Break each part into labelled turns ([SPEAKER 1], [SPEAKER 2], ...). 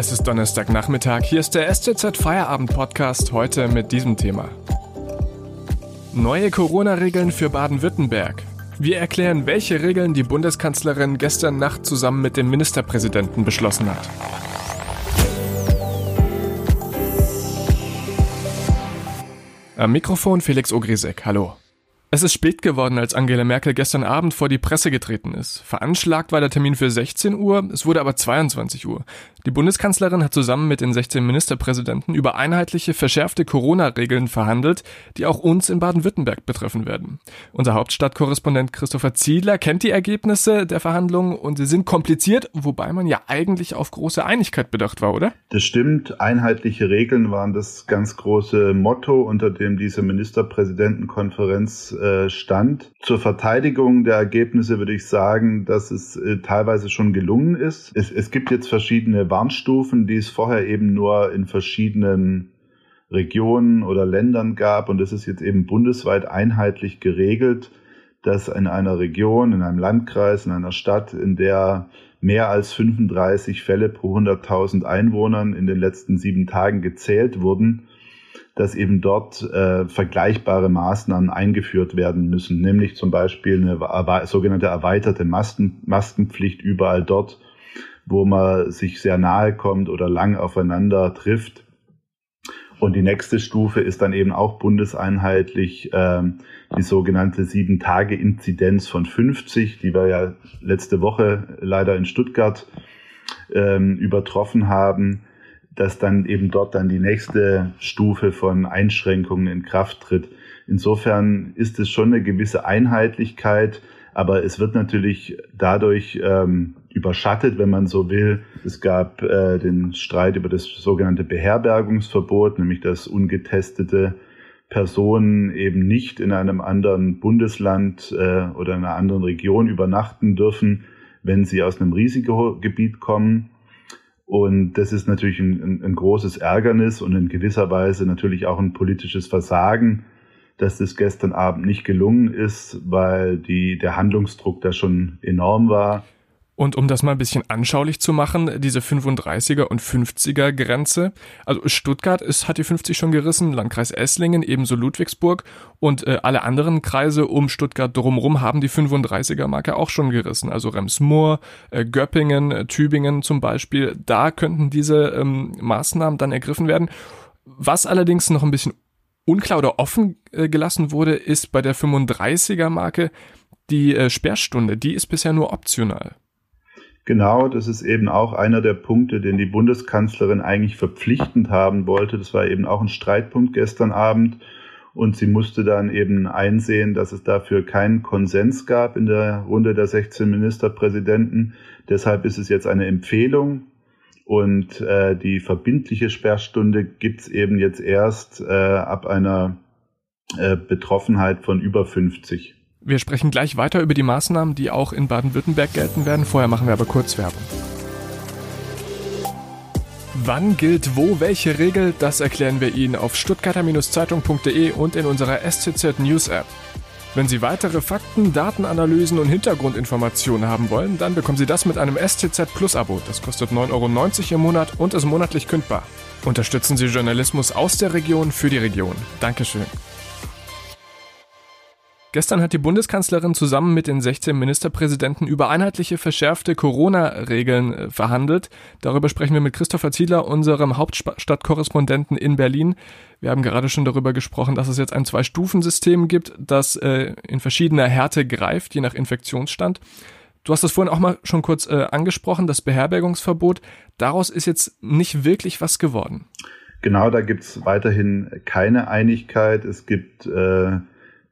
[SPEAKER 1] Es ist Donnerstagnachmittag. Hier ist der STZ Feierabend Podcast heute mit diesem Thema. Neue Corona-Regeln für Baden-Württemberg. Wir erklären, welche Regeln die Bundeskanzlerin gestern Nacht zusammen mit dem Ministerpräsidenten beschlossen hat. Am Mikrofon Felix Ogrisek. Hallo. Es ist spät geworden, als Angela Merkel gestern Abend vor die Presse getreten ist. Veranschlagt war der Termin für 16 Uhr, es wurde aber 22 Uhr. Die Bundeskanzlerin hat zusammen mit den 16 Ministerpräsidenten über einheitliche, verschärfte Corona-Regeln verhandelt, die auch uns in Baden-Württemberg betreffen werden. Unser Hauptstadtkorrespondent Christopher Ziedler kennt die Ergebnisse der Verhandlungen und sie sind kompliziert, wobei man ja eigentlich auf große Einigkeit bedacht war, oder?
[SPEAKER 2] Das stimmt. Einheitliche Regeln waren das ganz große Motto, unter dem diese Ministerpräsidentenkonferenz äh, stand. Zur Verteidigung der Ergebnisse würde ich sagen, dass es äh, teilweise schon gelungen ist. Es, es gibt jetzt verschiedene Warnstufen, die es vorher eben nur in verschiedenen Regionen oder Ländern gab. Und es ist jetzt eben bundesweit einheitlich geregelt, dass in einer Region, in einem Landkreis, in einer Stadt, in der mehr als 35 Fälle pro 100.000 Einwohnern in den letzten sieben Tagen gezählt wurden, dass eben dort äh, vergleichbare Maßnahmen eingeführt werden müssen, nämlich zum Beispiel eine sogenannte erweiterte Masken Maskenpflicht überall dort, wo man sich sehr nahe kommt oder lang aufeinander trifft. Und die nächste Stufe ist dann eben auch bundeseinheitlich äh, die sogenannte Sieben-Tage-Inzidenz von 50, die wir ja letzte Woche leider in Stuttgart ähm, übertroffen haben dass dann eben dort dann die nächste Stufe von Einschränkungen in Kraft tritt. Insofern ist es schon eine gewisse Einheitlichkeit, aber es wird natürlich dadurch ähm, überschattet, wenn man so will. Es gab äh, den Streit über das sogenannte Beherbergungsverbot, nämlich dass ungetestete Personen eben nicht in einem anderen Bundesland äh, oder in einer anderen Region übernachten dürfen, wenn sie aus einem Risikogebiet kommen. Und das ist natürlich ein, ein, ein, großes Ärgernis und in gewisser Weise natürlich auch ein politisches Versagen, dass das gestern Abend nicht gelungen ist, weil die, der Handlungsdruck da schon enorm war.
[SPEAKER 1] Und um das mal ein bisschen anschaulich zu machen, diese 35er und 50er Grenze. Also Stuttgart ist, hat die 50 schon gerissen, Landkreis Esslingen, ebenso Ludwigsburg und äh, alle anderen Kreise um Stuttgart drumherum haben die 35er Marke auch schon gerissen. Also Remsmoor, äh, Göppingen, äh, Tübingen zum Beispiel. Da könnten diese ähm, Maßnahmen dann ergriffen werden. Was allerdings noch ein bisschen unklar oder offen äh, gelassen wurde, ist bei der 35er Marke die äh, Sperrstunde. Die ist bisher nur optional.
[SPEAKER 2] Genau, das ist eben auch einer der Punkte, den die Bundeskanzlerin eigentlich verpflichtend haben wollte. Das war eben auch ein Streitpunkt gestern Abend. Und sie musste dann eben einsehen, dass es dafür keinen Konsens gab in der Runde der 16 Ministerpräsidenten. Deshalb ist es jetzt eine Empfehlung. Und äh, die verbindliche Sperrstunde gibt's eben jetzt erst äh, ab einer äh, Betroffenheit von über 50.
[SPEAKER 1] Wir sprechen gleich weiter über die Maßnahmen, die auch in Baden-Württemberg gelten werden. Vorher machen wir aber kurz Werbung. Wann gilt wo welche Regel, das erklären wir Ihnen auf stuttgarter-zeitung.de und in unserer STZ News App. Wenn Sie weitere Fakten, Datenanalysen und Hintergrundinformationen haben wollen, dann bekommen Sie das mit einem STZ Plus Abo. Das kostet 9,90 Euro im Monat und ist monatlich kündbar. Unterstützen Sie Journalismus aus der Region für die Region. Dankeschön. Gestern hat die Bundeskanzlerin zusammen mit den 16 Ministerpräsidenten über einheitliche verschärfte Corona-Regeln äh, verhandelt. Darüber sprechen wir mit Christopher Ziedler, unserem Hauptstadtkorrespondenten in Berlin. Wir haben gerade schon darüber gesprochen, dass es jetzt ein Zwei-Stufen-System gibt, das äh, in verschiedener Härte greift, je nach Infektionsstand. Du hast das vorhin auch mal schon kurz äh, angesprochen, das Beherbergungsverbot. Daraus ist jetzt nicht wirklich was geworden.
[SPEAKER 2] Genau, da gibt es weiterhin keine Einigkeit. Es gibt äh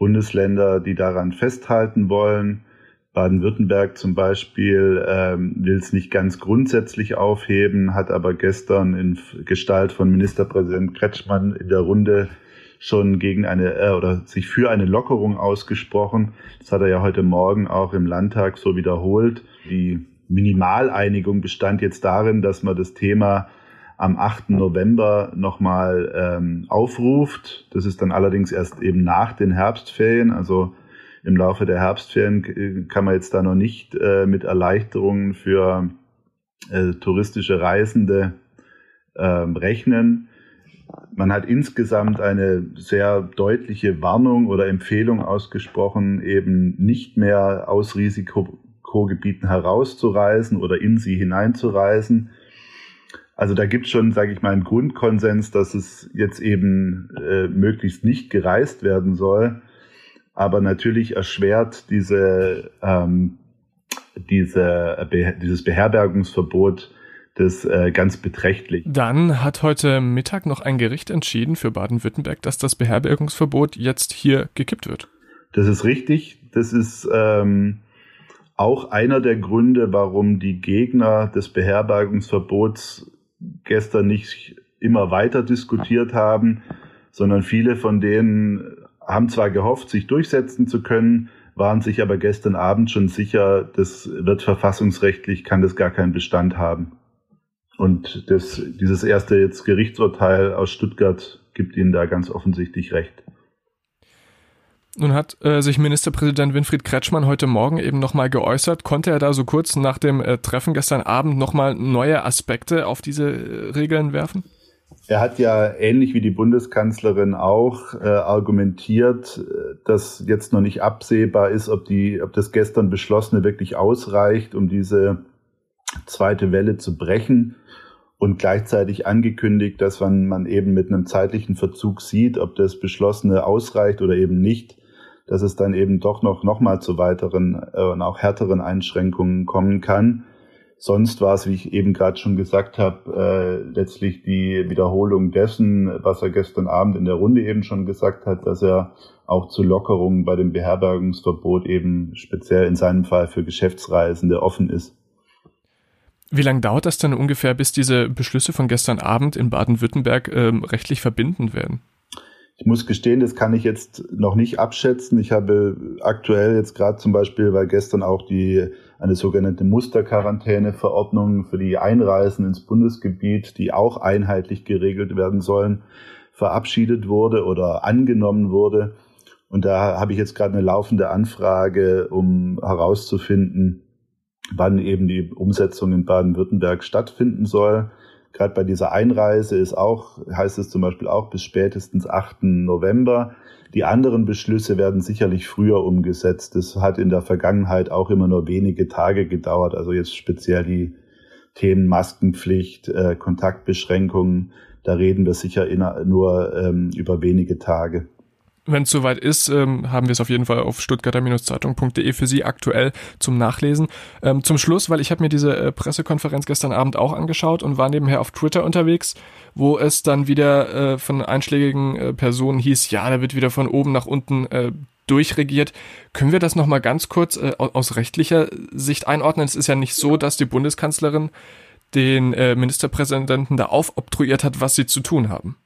[SPEAKER 2] Bundesländer, die daran festhalten wollen. Baden-Württemberg zum Beispiel ähm, will es nicht ganz grundsätzlich aufheben, hat aber gestern in Gestalt von Ministerpräsident Kretschmann in der Runde schon gegen eine äh, oder sich für eine Lockerung ausgesprochen. Das hat er ja heute Morgen auch im Landtag so wiederholt. Die Minimaleinigung bestand jetzt darin, dass man das Thema am 8. November nochmal ähm, aufruft. Das ist dann allerdings erst eben nach den Herbstferien. Also im Laufe der Herbstferien äh, kann man jetzt da noch nicht äh, mit Erleichterungen für äh, touristische Reisende ähm, rechnen. Man hat insgesamt eine sehr deutliche Warnung oder Empfehlung ausgesprochen, eben nicht mehr aus Risikogebieten herauszureisen oder in sie hineinzureisen. Also da gibt es schon, sage ich mal, einen Grundkonsens, dass es jetzt eben äh, möglichst nicht gereist werden soll. Aber natürlich erschwert diese, ähm, diese, dieses Beherbergungsverbot das äh, ganz beträchtlich.
[SPEAKER 1] Dann hat heute Mittag noch ein Gericht entschieden für Baden-Württemberg, dass das Beherbergungsverbot jetzt hier gekippt wird.
[SPEAKER 2] Das ist richtig. Das ist ähm, auch einer der Gründe, warum die Gegner des Beherbergungsverbots gestern nicht immer weiter diskutiert haben, sondern viele von denen haben zwar gehofft, sich durchsetzen zu können, waren sich aber gestern Abend schon sicher, das wird verfassungsrechtlich, kann das gar keinen Bestand haben. Und das, dieses erste jetzt Gerichtsurteil aus Stuttgart gibt ihnen da ganz offensichtlich recht.
[SPEAKER 1] Nun hat äh, sich Ministerpräsident Winfried Kretschmann heute Morgen eben nochmal geäußert. Konnte er da so kurz nach dem äh, Treffen gestern Abend nochmal neue Aspekte auf diese äh, Regeln werfen?
[SPEAKER 2] Er hat ja ähnlich wie die Bundeskanzlerin auch äh, argumentiert, äh, dass jetzt noch nicht absehbar ist, ob, die, ob das gestern Beschlossene wirklich ausreicht, um diese zweite Welle zu brechen und gleichzeitig angekündigt, dass man, man eben mit einem zeitlichen Verzug sieht, ob das Beschlossene ausreicht oder eben nicht dass es dann eben doch noch, noch mal zu weiteren äh, und auch härteren Einschränkungen kommen kann. Sonst war es, wie ich eben gerade schon gesagt habe, äh, letztlich die Wiederholung dessen, was er gestern Abend in der Runde eben schon gesagt hat, dass er auch zu Lockerungen bei dem Beherbergungsverbot eben speziell in seinem Fall für Geschäftsreisende offen ist.
[SPEAKER 1] Wie lange dauert das denn ungefähr, bis diese Beschlüsse von gestern Abend in Baden-Württemberg ähm, rechtlich verbindend werden?
[SPEAKER 2] Ich muss gestehen, das kann ich jetzt noch nicht abschätzen. Ich habe aktuell jetzt gerade zum Beispiel, weil gestern auch die eine sogenannte Musterquarantäneverordnung für die Einreisen ins Bundesgebiet, die auch einheitlich geregelt werden sollen, verabschiedet wurde oder angenommen wurde. Und da habe ich jetzt gerade eine laufende Anfrage, um herauszufinden, wann eben die Umsetzung in Baden-Württemberg stattfinden soll. Gerade bei dieser Einreise ist auch, heißt es zum Beispiel auch bis spätestens 8. November. Die anderen Beschlüsse werden sicherlich früher umgesetzt. Das hat in der Vergangenheit auch immer nur wenige Tage gedauert. Also jetzt speziell die Themen Maskenpflicht, äh, Kontaktbeschränkungen. Da reden wir sicher nur ähm, über wenige Tage
[SPEAKER 1] wenn es soweit ist, ähm, haben wir es auf jeden Fall auf stuttgarter-zeitung.de für Sie aktuell zum Nachlesen. Ähm, zum Schluss, weil ich habe mir diese äh, Pressekonferenz gestern Abend auch angeschaut und war nebenher auf Twitter unterwegs, wo es dann wieder äh, von einschlägigen äh, Personen hieß, ja, da wird wieder von oben nach unten äh, durchregiert. Können wir das nochmal ganz kurz äh, aus rechtlicher Sicht einordnen? Es ist ja nicht so, dass die Bundeskanzlerin den äh, Ministerpräsidenten da aufobtruiert hat, was sie zu tun haben.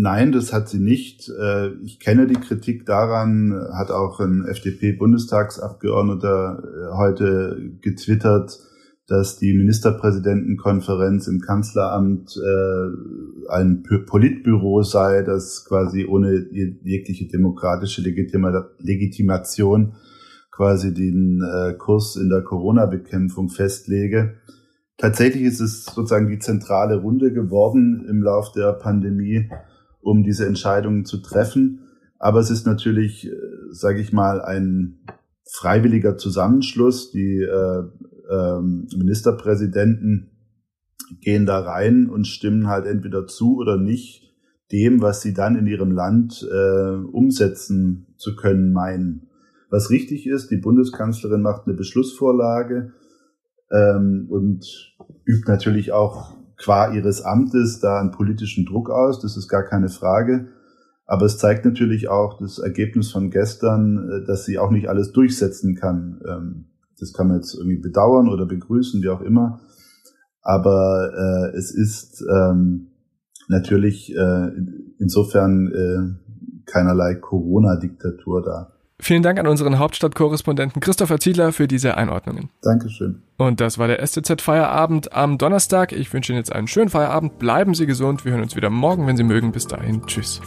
[SPEAKER 2] Nein, das hat sie nicht. Äh, ich kenne die Kritik daran, hat auch ein FDP-Bundestagsabgeordneter äh, heute getwittert, dass die Ministerpräsidentenkonferenz im Kanzleramt äh, ein Politbüro sei, das quasi ohne jegliche demokratische Legitimation quasi den Kurs in der Corona-Bekämpfung festlege. Tatsächlich ist es sozusagen die zentrale Runde geworden im Lauf der Pandemie um diese Entscheidungen zu treffen. Aber es ist natürlich, äh, sage ich mal, ein freiwilliger Zusammenschluss. Die äh, äh, Ministerpräsidenten gehen da rein und stimmen halt entweder zu oder nicht dem, was sie dann in ihrem Land äh, umsetzen zu können meinen. Was richtig ist, die Bundeskanzlerin macht eine Beschlussvorlage ähm, und übt natürlich auch qua ihres Amtes da einen politischen Druck aus, das ist gar keine Frage. Aber es zeigt natürlich auch das Ergebnis von gestern, äh, dass sie auch nicht alles durchsetzen kann. Ähm, das kann man jetzt irgendwie bedauern oder begrüßen, wie auch immer. Aber äh, es ist ähm, natürlich äh, insofern äh, keinerlei Corona-Diktatur da.
[SPEAKER 1] Vielen Dank an unseren Hauptstadtkorrespondenten Christopher Ziedler für diese Einordnungen.
[SPEAKER 2] Dankeschön.
[SPEAKER 1] Und das war der STZ Feierabend am Donnerstag. Ich wünsche Ihnen jetzt einen schönen Feierabend. Bleiben Sie gesund. Wir hören uns wieder morgen, wenn Sie mögen. Bis dahin. Tschüss.